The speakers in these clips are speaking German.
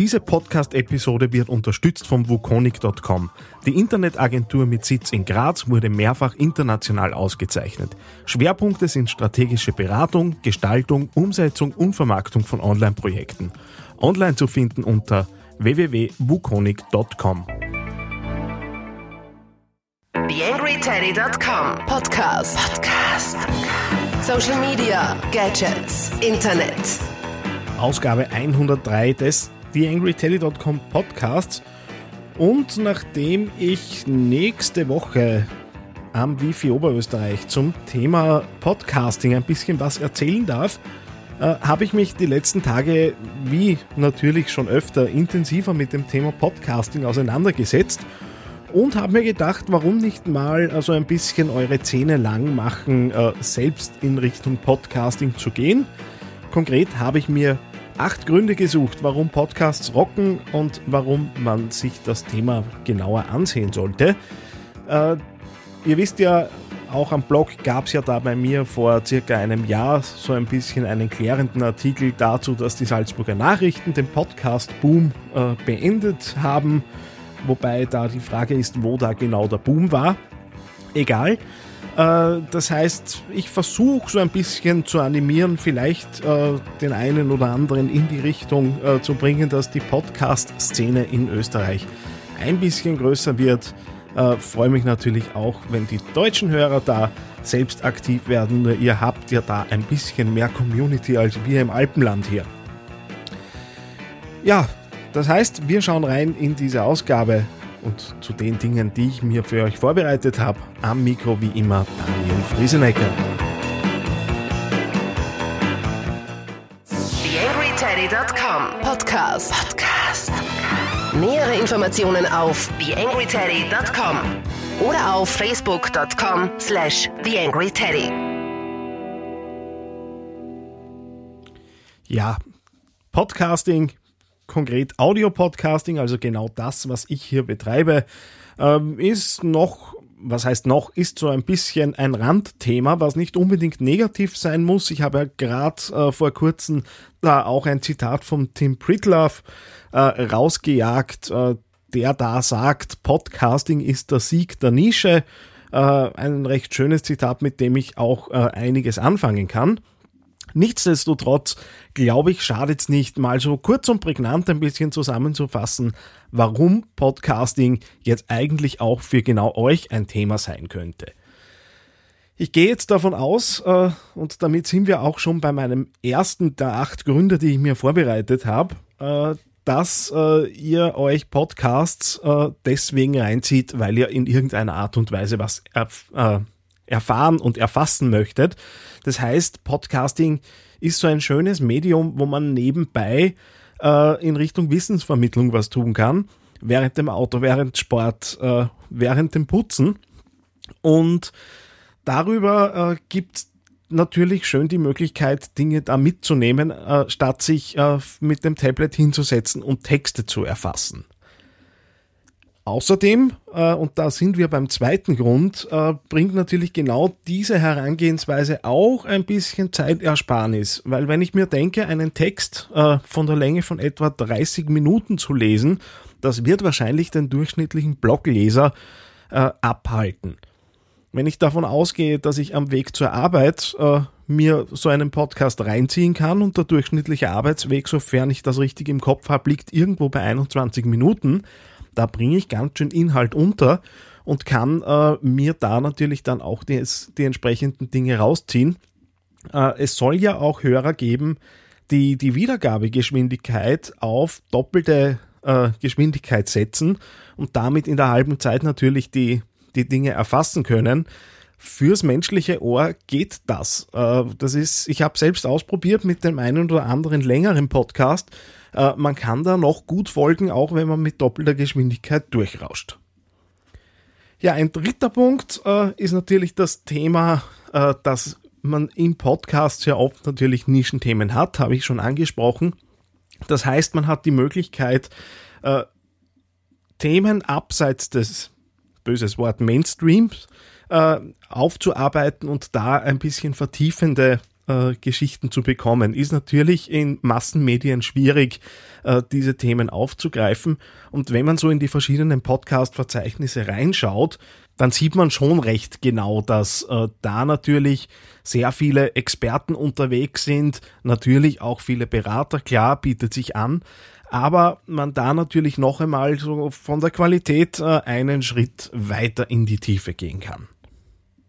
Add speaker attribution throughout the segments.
Speaker 1: Diese Podcast-Episode wird unterstützt vom Wukonic.com. Die Internetagentur mit Sitz in Graz wurde mehrfach international ausgezeichnet. Schwerpunkte sind strategische Beratung, Gestaltung, Umsetzung und Vermarktung von Online-Projekten. Online zu finden unter www.wukonic.com.
Speaker 2: TheAngryTeddy.com Podcast. Podcast. Social Media, Gadgets, Internet.
Speaker 1: Ausgabe 103 des TheAngryTeddy.com Podcasts. Und nachdem ich nächste Woche am Wifi Oberösterreich zum Thema Podcasting ein bisschen was erzählen darf, äh, habe ich mich die letzten Tage, wie natürlich schon öfter, intensiver mit dem Thema Podcasting auseinandergesetzt und habe mir gedacht, warum nicht mal also ein bisschen eure Zähne lang machen, äh, selbst in Richtung Podcasting zu gehen. Konkret habe ich mir acht Gründe gesucht, warum Podcasts rocken und warum man sich das Thema genauer ansehen sollte. Äh, ihr wisst ja, auch am Blog gab es ja da bei mir vor circa einem Jahr so ein bisschen einen klärenden Artikel dazu, dass die Salzburger Nachrichten den Podcast-Boom äh, beendet haben. Wobei da die Frage ist, wo da genau der Boom war. Egal. Äh, das heißt, ich versuche so ein bisschen zu animieren, vielleicht äh, den einen oder anderen in die Richtung äh, zu bringen, dass die Podcast-Szene in Österreich ein bisschen größer wird. Freue mich natürlich auch, wenn die deutschen Hörer da selbst aktiv werden. Ihr habt ja da ein bisschen mehr Community als wir im Alpenland hier. Ja, das heißt, wir schauen rein in diese Ausgabe und zu den Dingen, die ich mir für euch vorbereitet habe. Am Mikro wie immer Daniel Friesenecker.
Speaker 2: TheAngryTeddy.com Podcast. Podcast. Nähere Informationen auf TheAngryTeddy.com oder auf Facebook.com slash TheAngryTeddy.
Speaker 1: Ja, Podcasting konkret Audio-Podcasting, also genau das, was ich hier betreibe, ähm, ist noch, was heißt noch, ist so ein bisschen ein Randthema, was nicht unbedingt negativ sein muss. Ich habe ja gerade äh, vor kurzem da auch ein Zitat von Tim Pritlove äh, rausgejagt, äh, der da sagt, Podcasting ist der Sieg der Nische. Ein recht schönes Zitat, mit dem ich auch einiges anfangen kann. Nichtsdestotrotz glaube ich, schadet es nicht, mal so kurz und prägnant ein bisschen zusammenzufassen, warum Podcasting jetzt eigentlich auch für genau euch ein Thema sein könnte. Ich gehe jetzt davon aus, äh, und damit sind wir auch schon bei meinem ersten der acht Gründe, die ich mir vorbereitet habe, äh, dass äh, ihr euch Podcasts deswegen reinzieht, weil ihr in irgendeiner Art und Weise was erfahren und erfassen möchtet. Das heißt, Podcasting ist so ein schönes Medium, wo man nebenbei äh, in Richtung Wissensvermittlung was tun kann. Während dem Auto, während Sport, äh, während dem Putzen. Und darüber äh, gibt natürlich schön die Möglichkeit, Dinge da mitzunehmen, äh, statt sich äh, mit dem Tablet hinzusetzen und Texte zu erfassen. Außerdem, äh, und da sind wir beim zweiten Grund, äh, bringt natürlich genau diese Herangehensweise auch ein bisschen Zeitersparnis. Weil wenn ich mir denke, einen Text äh, von der Länge von etwa 30 Minuten zu lesen, das wird wahrscheinlich den durchschnittlichen Blogleser äh, abhalten. Wenn ich davon ausgehe, dass ich am Weg zur Arbeit äh, mir so einen Podcast reinziehen kann und der durchschnittliche Arbeitsweg, sofern ich das richtig im Kopf habe, liegt irgendwo bei 21 Minuten, da bringe ich ganz schön Inhalt unter und kann äh, mir da natürlich dann auch die, die entsprechenden Dinge rausziehen. Äh, es soll ja auch Hörer geben, die die Wiedergabegeschwindigkeit auf doppelte äh, Geschwindigkeit setzen und damit in der halben Zeit natürlich die, die Dinge erfassen können. Fürs menschliche Ohr geht das. Äh, das ist, ich habe selbst ausprobiert mit dem einen oder anderen längeren Podcast äh, man kann da noch gut folgen, auch wenn man mit doppelter Geschwindigkeit durchrauscht. Ja, ein dritter Punkt äh, ist natürlich das Thema, dass man im Podcast sehr oft natürlich Nischenthemen hat, habe ich schon angesprochen. Das heißt, man hat die Möglichkeit, Themen abseits des, böses Wort, Mainstreams äh, aufzuarbeiten und da ein bisschen vertiefende Geschichten äh, zu bekommen. Ist natürlich in Massenmedien schwierig, äh, diese Themen aufzugreifen. Und wenn man so in die verschiedenen Podcast-Verzeichnisse reinschaut, dann sieht man schon recht genau, dass äh, da natürlich sehr viele Experten unterwegs sind, natürlich auch viele Berater, klar, bietet sich an, aber man da natürlich noch einmal so von der Qualität äh, einen Schritt weiter in die Tiefe gehen kann.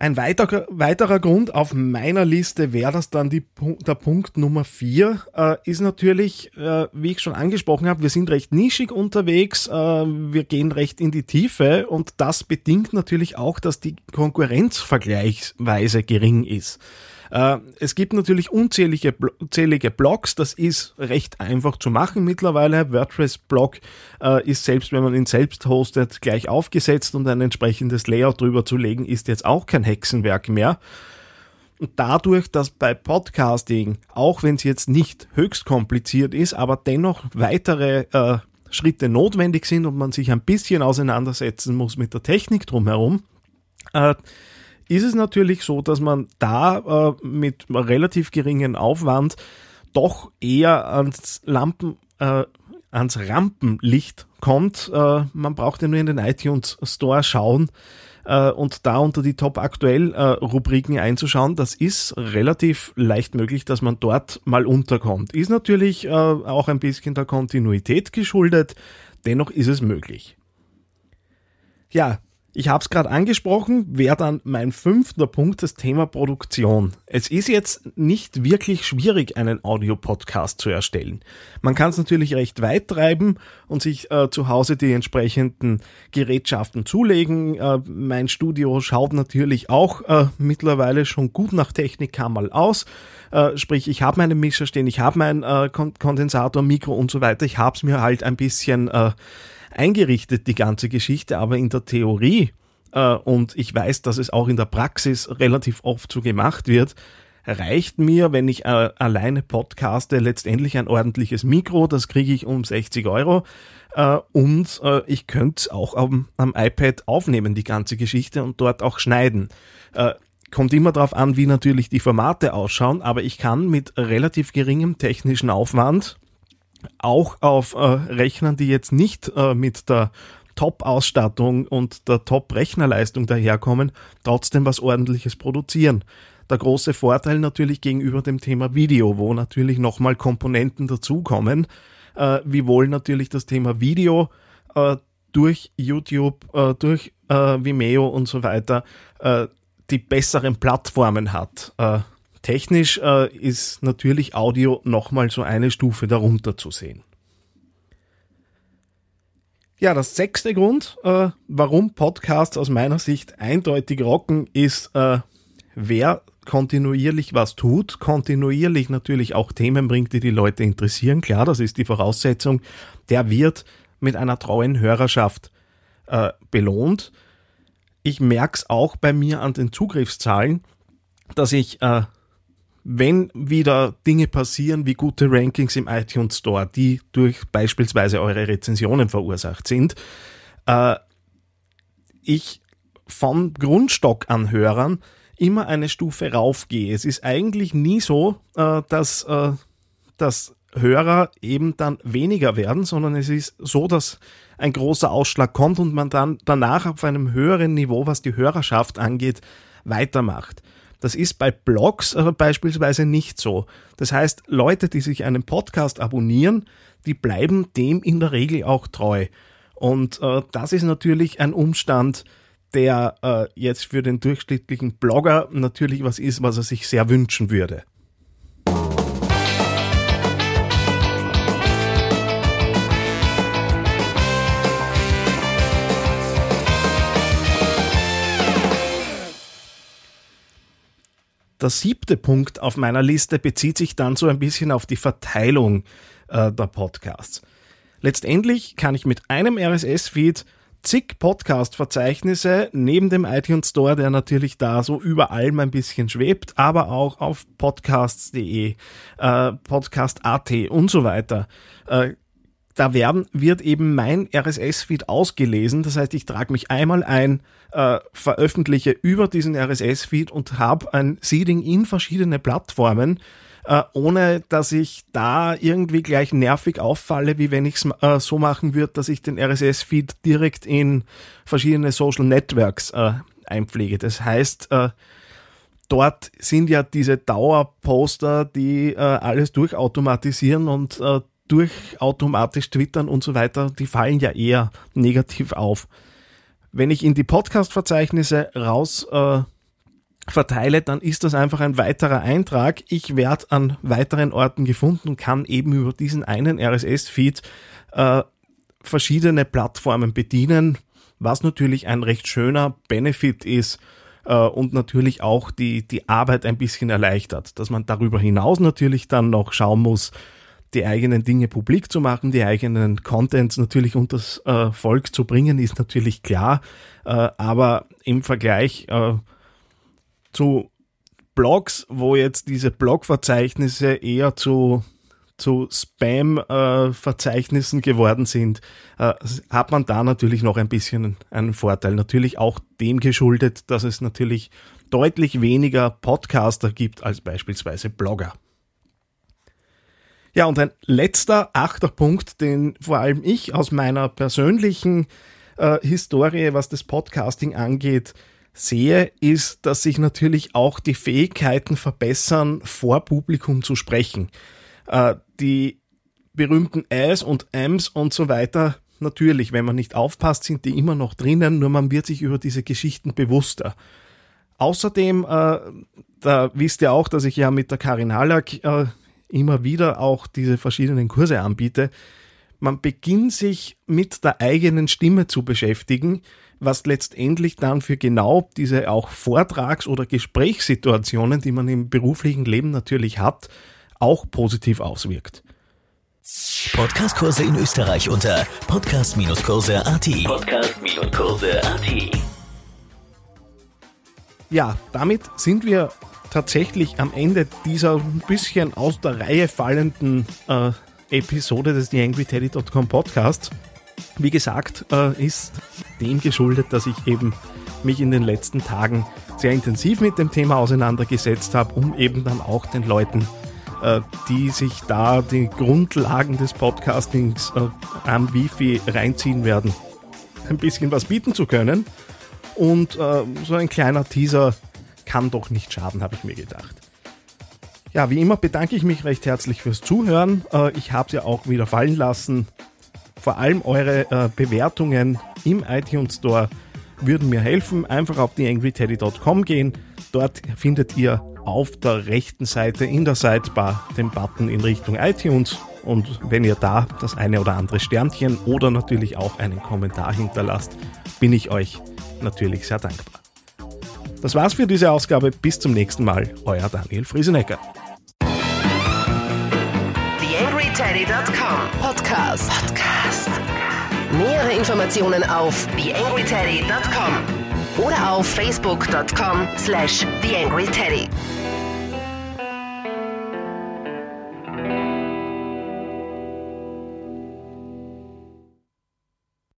Speaker 1: Ein weiterer, weiterer Grund auf meiner Liste wäre das dann die, der Punkt Nummer vier, äh, ist natürlich, äh, wie ich schon angesprochen habe, wir sind recht nischig unterwegs, äh, wir gehen recht in die Tiefe und das bedingt natürlich auch, dass die Konkurrenz vergleichsweise gering ist. Äh, es gibt natürlich unzählige unzählige Blogs, das ist recht einfach zu machen mittlerweile. WordPress-Blog äh, ist selbst, wenn man ihn selbst hostet, gleich aufgesetzt und ein entsprechendes Layout drüber zu legen, ist jetzt auch kein Hexenwerk mehr. Und dadurch, dass bei Podcasting, auch wenn es jetzt nicht höchst kompliziert ist, aber dennoch weitere äh, Schritte notwendig sind und man sich ein bisschen auseinandersetzen muss mit der Technik drumherum, äh, ist es natürlich so, dass man da äh, mit relativ geringen Aufwand doch eher ans Lampen, äh, ans Rampenlicht kommt. Äh, man braucht ja nur in den iTunes Store schauen äh, und da unter die Top aktuell äh, Rubriken einzuschauen. Das ist relativ leicht möglich, dass man dort mal unterkommt. Ist natürlich äh, auch ein bisschen der Kontinuität geschuldet. Dennoch ist es möglich. Ja, ich habe es gerade angesprochen, wäre dann mein fünfter Punkt das Thema Produktion. Es ist jetzt nicht wirklich schwierig, einen Audiopodcast zu erstellen. Man kann es natürlich recht weit treiben und sich äh, zu Hause die entsprechenden Gerätschaften zulegen. Äh, mein Studio schaut natürlich auch äh, mittlerweile schon gut nach Technikkammerl aus. Äh, sprich, ich habe meine Mischer stehen, ich habe mein äh, Kondensator, Mikro und so weiter. Ich habe es mir halt ein bisschen äh, eingerichtet, die ganze Geschichte, aber in der Theorie, äh, und ich weiß, dass es auch in der Praxis relativ oft so gemacht wird, reicht mir, wenn ich äh, alleine podcaste, letztendlich ein ordentliches Mikro, das kriege ich um 60 Euro. Äh, und äh, ich könnte auch am, am, iPad aufnehmen, die ganze Geschichte, und dort auch schneiden. Äh, kommt immer darauf an, wie natürlich die Formate ausschauen, aber ich kann mit relativ geringem technischen Aufwand auch auf äh, Rechnern, die jetzt nicht äh, mit der Top-Ausstattung und der Top-Rechnerleistung daherkommen, trotzdem was ordentliches produzieren. Der große Vorteil natürlich gegenüber dem Thema Video, wo natürlich nochmal Komponenten dazukommen, äh, wiewohl natürlich das Thema Video äh, durch YouTube, äh, durch äh, Vimeo und so weiter äh, die besseren Plattformen hat. Technisch äh, ist natürlich Audio nochmal so eine Stufe darunter zu sehen. Ja, das sechste Grund, äh, warum Podcasts aus meiner Sicht eindeutig rocken, ist, äh, wer kontinuierlich was tut, kontinuierlich natürlich auch Themen bringt, die die Leute interessieren. Klar, das ist die Voraussetzung. Der wird mit einer treuen Hörerschaft äh, belohnt. Ich merke es auch bei mir an den Zugriffszahlen, dass ich äh, wenn wieder Dinge passieren wie gute Rankings im iTunes Store, die durch beispielsweise eure Rezensionen verursacht sind, äh, ich an Hörern immer eine Stufe raufgehe. Es ist eigentlich nie so, äh, dass, äh, dass Hörer eben dann weniger werden, sondern es ist so, dass ein großer Ausschlag kommt und man dann danach auf einem höheren Niveau, was die Hörerschaft angeht, weitermacht. Das ist bei Blogs aber beispielsweise nicht so. Das heißt, Leute, die sich einen Podcast abonnieren, die bleiben dem in der Regel auch treu. Und äh, das ist natürlich ein Umstand, der äh, jetzt für den durchschnittlichen Blogger natürlich was ist, was er sich sehr wünschen würde. Der siebte Punkt auf meiner Liste bezieht sich dann so ein bisschen auf die Verteilung äh, der Podcasts. Letztendlich kann ich mit einem RSS-Feed zig Podcast-Verzeichnisse neben dem iTunes Store, der natürlich da so über allem ein bisschen schwebt, aber auch auf podcasts.de, äh, Podcast.at und so weiter. Äh, da werden, wird eben mein RSS-Feed ausgelesen. Das heißt, ich trage mich einmal ein, äh, veröffentliche über diesen RSS-Feed und habe ein Seeding in verschiedene Plattformen äh, ohne dass ich da irgendwie gleich nervig auffalle, wie wenn ich es äh, so machen würde, dass ich den RSS-Feed direkt in verschiedene Social Networks äh, einpflege. Das heißt, äh, dort sind ja diese Dauerposter, die äh, alles durchautomatisieren und äh, durch automatisch twittern und so weiter, die fallen ja eher negativ auf. Wenn ich in die Podcast-Verzeichnisse raus äh, verteile, dann ist das einfach ein weiterer Eintrag. Ich werde an weiteren Orten gefunden und kann eben über diesen einen RSS-Feed äh, verschiedene Plattformen bedienen, was natürlich ein recht schöner Benefit ist äh, und natürlich auch die, die Arbeit ein bisschen erleichtert, dass man darüber hinaus natürlich dann noch schauen muss, die eigenen Dinge publik zu machen, die eigenen Contents natürlich unters äh, Volk zu bringen, ist natürlich klar, äh, aber im Vergleich äh, zu Blogs, wo jetzt diese Blogverzeichnisse eher zu, zu Spam-Verzeichnissen geworden sind, äh, hat man da natürlich noch ein bisschen einen Vorteil. Natürlich auch dem geschuldet, dass es natürlich deutlich weniger Podcaster gibt als beispielsweise Blogger. Ja, und ein letzter achter Punkt, den vor allem ich aus meiner persönlichen äh, Historie, was das Podcasting angeht, sehe, ist, dass sich natürlich auch die Fähigkeiten verbessern, vor Publikum zu sprechen. Äh, die berühmten Äs und Ms und so weiter, natürlich, wenn man nicht aufpasst, sind die immer noch drinnen, nur man wird sich über diese Geschichten bewusster. Außerdem, äh, da wisst ihr auch, dass ich ja mit der Karin Hallack äh, immer wieder auch diese verschiedenen Kurse anbiete. Man beginnt sich mit der eigenen Stimme zu beschäftigen was letztendlich dann für genau diese auch Vortrags- oder Gesprächssituationen, die man im beruflichen Leben natürlich hat, auch positiv auswirkt.
Speaker 3: Podcastkurse in Österreich unter podcast-kurse.at. Podcast-kurse.at.
Speaker 1: Ja, damit sind wir tatsächlich am Ende dieser ein bisschen aus der Reihe fallenden äh, Episode des TheAngryTeddy.com Podcasts. Wie gesagt, äh, ist dem geschuldet, dass ich eben mich in den letzten Tagen sehr intensiv mit dem Thema auseinandergesetzt habe, um eben dann auch den Leuten, äh, die sich da die Grundlagen des Podcastings äh, am Wifi reinziehen werden, ein bisschen was bieten zu können. Und so ein kleiner Teaser kann doch nicht schaden, habe ich mir gedacht. Ja, wie immer bedanke ich mich recht herzlich fürs Zuhören. Ich habe es ja auch wieder fallen lassen vor allem eure äh, Bewertungen im iTunes Store würden mir helfen. Einfach auf theangryteddy.com gehen. Dort findet ihr auf der rechten Seite in der Sidebar den Button in Richtung iTunes. Und wenn ihr da das eine oder andere Sternchen oder natürlich auch einen Kommentar hinterlasst, bin ich euch natürlich sehr dankbar. Das war's für diese Ausgabe. Bis zum nächsten Mal. Euer Daniel Friesenecker.
Speaker 2: TheAngryTeddy.com Podcast. Podcast. Nähere Informationen auf TheAngryTeddy.com oder auf Facebook.com slash TheAngryTeddy.